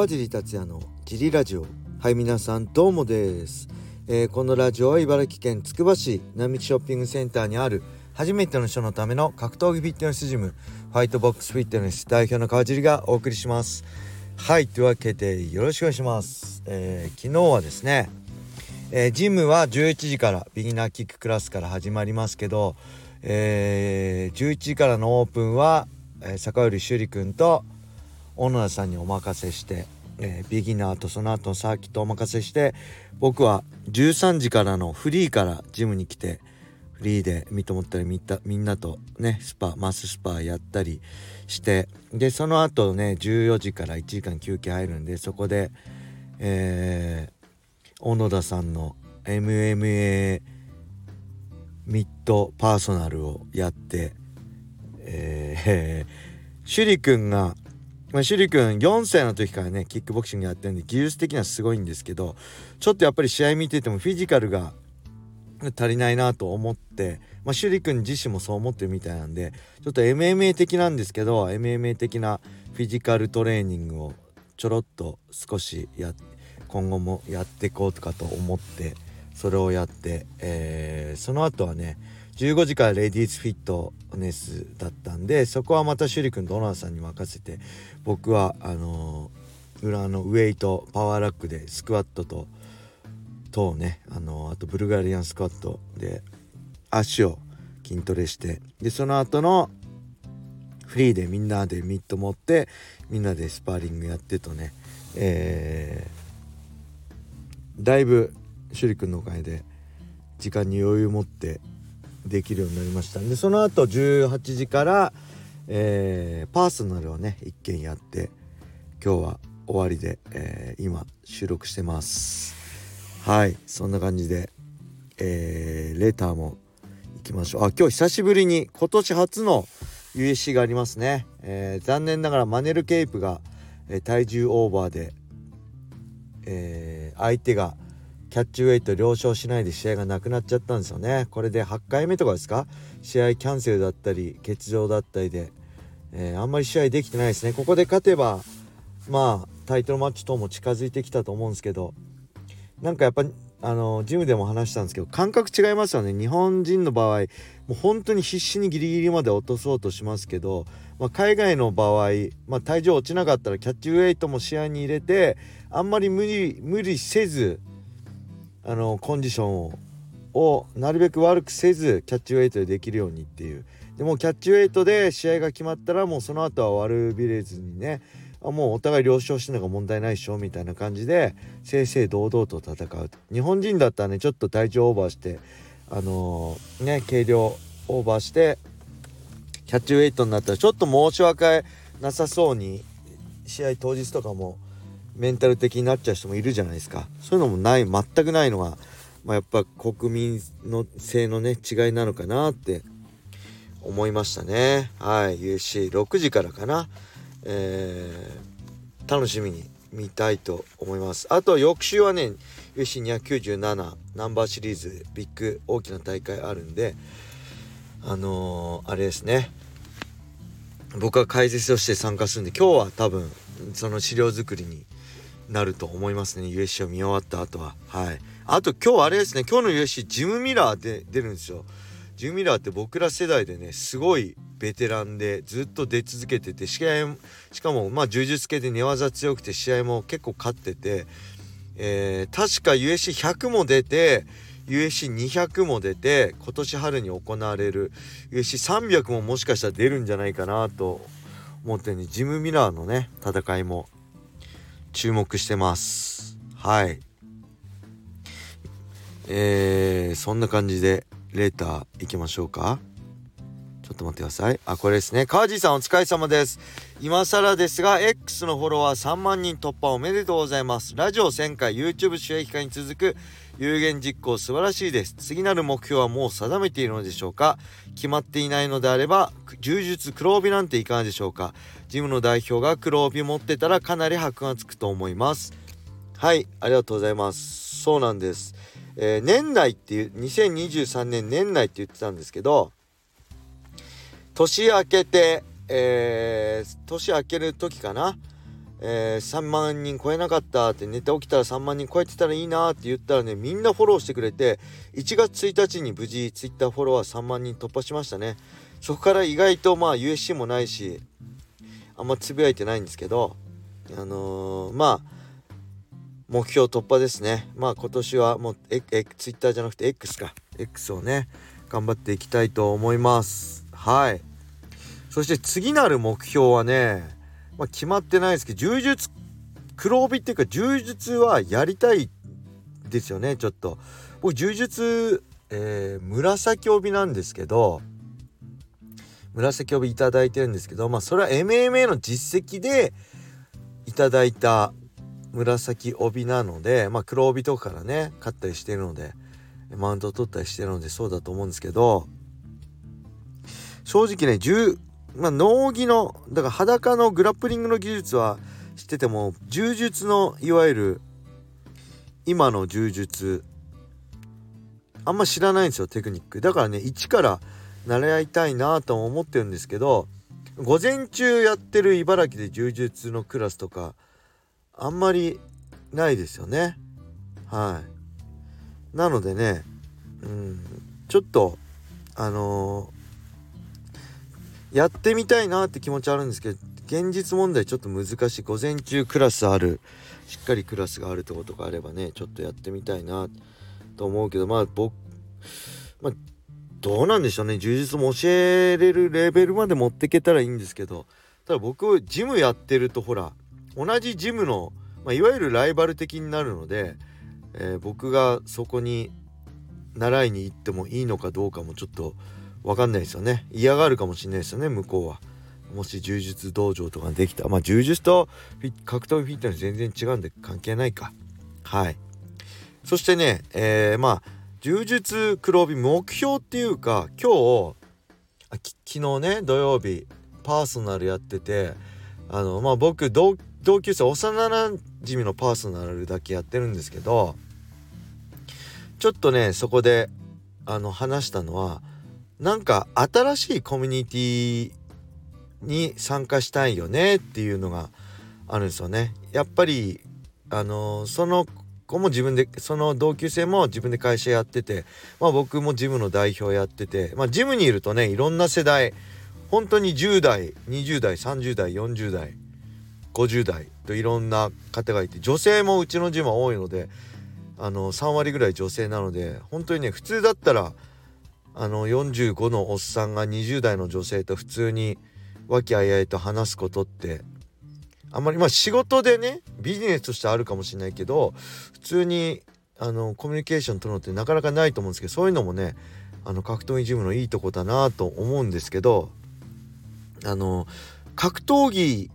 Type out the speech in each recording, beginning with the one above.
川尻達也のジリラジオ。はい皆さんどうもです、えー、このラジオは茨城県つくば市並木ショッピングセンターにある初めての人のための格闘技フィットネスジムファイトボックスフィットネス代表の川尻がお送りします。はいというわけでよろしくお願いします、えー、昨日はですね、えー、ジムは11時からビギナーキッククラスから始まりますけど、え11時からのオープンは、え坂寄修理くんと小野田さんにお任せして、えー、ビギナーとその後のサーキットお任せして僕は13時からのフリーからジムに来てフリーで見と思ったりみみんなとねスパマススパやったりしてでその後ね14時から1時間休憩入るんでそこで、えー、小野田さんの MMA ミッドパーソナルをやってえー、趣里くんがまあ、趣里君4歳の時からねキックボクシングやってるんで技術的にはすごいんですけどちょっとやっぱり試合見ててもフィジカルが足りないなと思って、まあ、趣里君自身もそう思ってるみたいなんでちょっと MMA 的なんですけど MMA 的なフィジカルトレーニングをちょろっと少しや今後もやっていこうとかと思ってそれをやって、えー、その後はね15時からレディースフィットネスだったんでそこはまた趣里君と小野さんに任せて僕はあのー、裏のウェイトパワーラックでスクワットととね、あのー、あとブルガリアンスクワットで足を筋トレしてでその後のフリーでみんなでミット持ってみんなでスパーリングやってとねえー、だいぶ趣里君のおかげで時間に余裕を持ってできるようになりましたんでその後18時から、えー、パーソナルをね1件やって今日は終わりで、えー、今収録してます。はいそんな感じで、えー、レターも行きましょう。あ今日久しぶりに今年初の USC がありますね、えー、残念ながらマネルケープが、え、体重オーバーで、え、相手がキャッチウェイト了承しないで試合がなくなっちゃったんですよね。これで8回目とかですか？試合キャンセルだったり欠場だったりで、えー、あんまり試合できてないですね。ここで勝てばまあタイトルマッチ等も近づいてきたと思うんですけど。なんかやっぱあのジムでも話したんですけど感覚違いますよね。日本人の場合もう本当に必死にギリギリまで落とそうとしますけど、まあ、海外の場合、まあ、体重落ちなかったらキャッチウェイトも試合に入れてあんまり無理無理せずあのコンディションををなるべく悪くせずキャッチウェイトでできるようにっていうでもキャッチウェイトで試合が決まったらもうその後は悪びれずにねもうお互い了承してるのが問題ないでしょみたいな感じで正々堂々と戦う日本人だったらねちょっと体重オーバーしてあのー、ね軽量オーバーしてキャッチウェイトになったらちょっと申し訳なさそうに試合当日とかもメンタル的になっちゃう人もいるじゃないですか。そういうのもない全くないのが、まあ、やっぱ国民の性のね違いなのかなって思いましたね。はい。UC6 時からかな、えー、楽しみに見たいと思います。あと翌週はね UC297 ナンバーシリーズビッグ大きな大会あるんであのー、あれですね。僕は解説として参加するんで今日は多分その資料作りになると思いますね。USC を見終わった後は。はい。あと今日あれですね。今日の USC ジムミラーで出るんですよ。ジムミラーって僕ら世代でねすごいベテランでずっと出続けてて試合しかもまあ柔術系で寝技強くて試合も結構勝ってて、えー、確か USC100 も出て USC200 も出て今年春に行われる USC300 ももしかしたら出るんじゃないかなと思ってねジムミラーのね戦いも注目してます。はい。えー、そんな感じでレーター行きましょうか。ちょっと待ってください。あこれですね。川地さんお疲れ様です。今更ですが X のフォロワー3万人突破おめでとうございます。ラジオ1000回 YouTube 収益化に続く有言実行素晴らしいです。次なる目標はもう定めているのでしょうか？決まっていないのであれば柔術黒帯なんていかがでしょうか？ジムの代表が黒帯持ってたらかなり箔がつくと思います。はいありがとうございます。そうなんです、えー、年内っていう2023年年内って言ってたんですけど年明けてえー、年明ける時かな。えー、3万人超えなかったって寝て起きたら3万人超えてたらいいなって言ったらねみんなフォローしてくれて1月1日に無事 Twitter フォロワー3万人突破しましたね。そこから意外とまあ USC もないしあんまつぶやいてないんですけどあのー、まあ目標突破ですね。まあ今年はもうええ Twitter じゃなくて X か。X をね頑張っていきたいと思います。はい。そして次なる目標はねまあ、決まってないですけど柔術黒帯っていうか柔術はやりたいですよねちょっと。僕柔術、えー、紫帯なんですけど紫帯いただいてるんですけどまあそれは MMA の実績でいただいた紫帯なのでまあ黒帯とかからね勝ったりしてるのでマウントを取ったりしてるのでそうだと思うんですけど正直ねまあ、農技のだから裸のグラップリングの技術は知ってても柔術のいわゆる今の柔術あんま知らないんですよテクニック。だからね一から習いたいなと思ってるんですけど午前中やってる茨城で柔術のクラスとかあんまりないですよね。はい。なのでねうんちょっとあのーやってみたいなって気持ちあるんですけど現実問題ちょっと難しい。午前中クラスあるしっかりクラスがあるってことがあればねちょっとやってみたいなと思うけどまあ僕まあどうなんでしょうね。充実も教えれるレベルまで持ってけたらいいんですけどただ僕ジムやってるとほら同じジムの、まあ、いわゆるライバル的になるので、えー、僕がそこに習いに行ってもいいのかどうかもちょっと分かんないですよね。嫌がるかもしれないですよね向こうは。もし柔術道場とかできたまあ柔術と格闘技フィットネス全然違うんで関係ないか。はい。そしてねえー、まあ柔術黒帯目標っていうか今日あ昨日ね土曜日パーソナルやっててあのまあ僕同級生幼なじみのパーソナルだけやってるんですけどちょっとねそこであの話したのはなんか新しいコミュニティに参加したいよねっていうのがあるんですよね。やっぱりあのその子も自分でその同級生も自分で会社やってて、まあ、僕もジムの代表やってて、まあ、ジムにいるとねいろんな世代本当に10代20代30代40代50代といろんな方がいて女性もうちのジムは多いのであの3割ぐらい女性なので本当にね普通だったらあの45のおっさんが20代の女性と普通に和気あいあいと話すことってあんまりまあ仕事でねビジネスとしてあるかもしれないけど普通にあのコミュニケーション取るのってなかなかないと思うんですけどそういうのもねあの格闘技ジムのいいとこだなと思うんですけどあの格闘技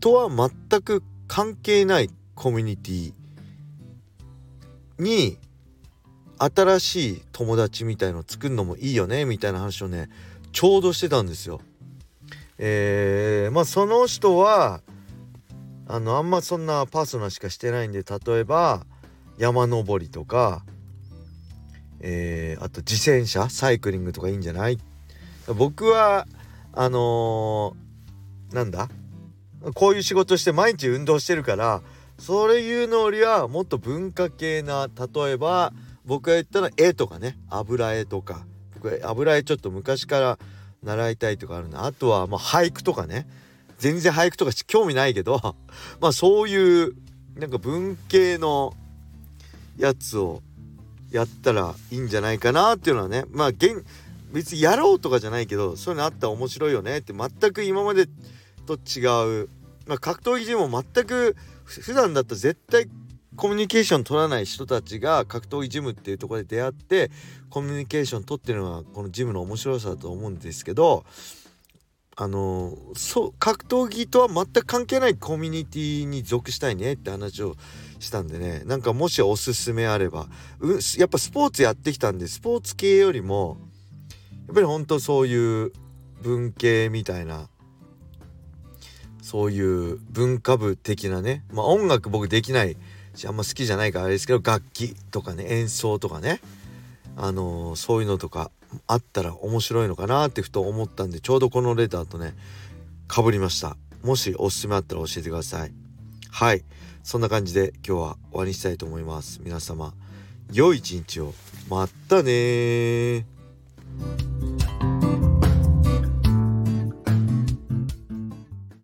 とは全く関係ないコミュニティに新しい友達みたいの作るのもいいよねみたいな話をねちょうどしてたんですよ。えー、まあその人はあのあんまそんなパーソナルしかしてないんで例えば山登りとか、えー、あと自転車サイクリングとかいいんじゃない？僕はあのー、なんだ？こういう仕事して毎日運動してるからそれいうのよりはもっと文化系な例えば僕が言ったのは絵とかね。油絵とか。僕は油絵ちょっと昔から習いたいとかあるなあとはまあ俳句とかね。全然俳句とか興味ないけど。まあそういうなんか文系のやつをやったらいいんじゃないかなっていうのはね。まあ現別にやろうとかじゃないけどそういうのあったら面白いよね。って全く今までと違う、まあ、格闘技陣も全く普段だったら絶対コミュニケーション取らない人たちが格闘技ジムっていうとこで出会ってコミュニケーション取ってるのがこのジムの面白さだと思うんですけどあのそう格闘技とは全く関係ないコミュニティに属したいねって話をしたんでね。なんかもしおすすめあれば。うやっぱスポーツやってきたんでスポーツ系よりもやっぱりほんとそういう文系みたいなそういう文化部的なねまあ音楽僕できないあんま好きじゃないからあれですけど楽器とかね演奏とかねあのー、そういうのとかあったら面白いのかなってふと思ったんでちょうどこのレターとねかぶりました。もしおすすめあったら教えてください。はい。そんな感じで今日は終わりにしたいと思います。皆様良い一日を。またね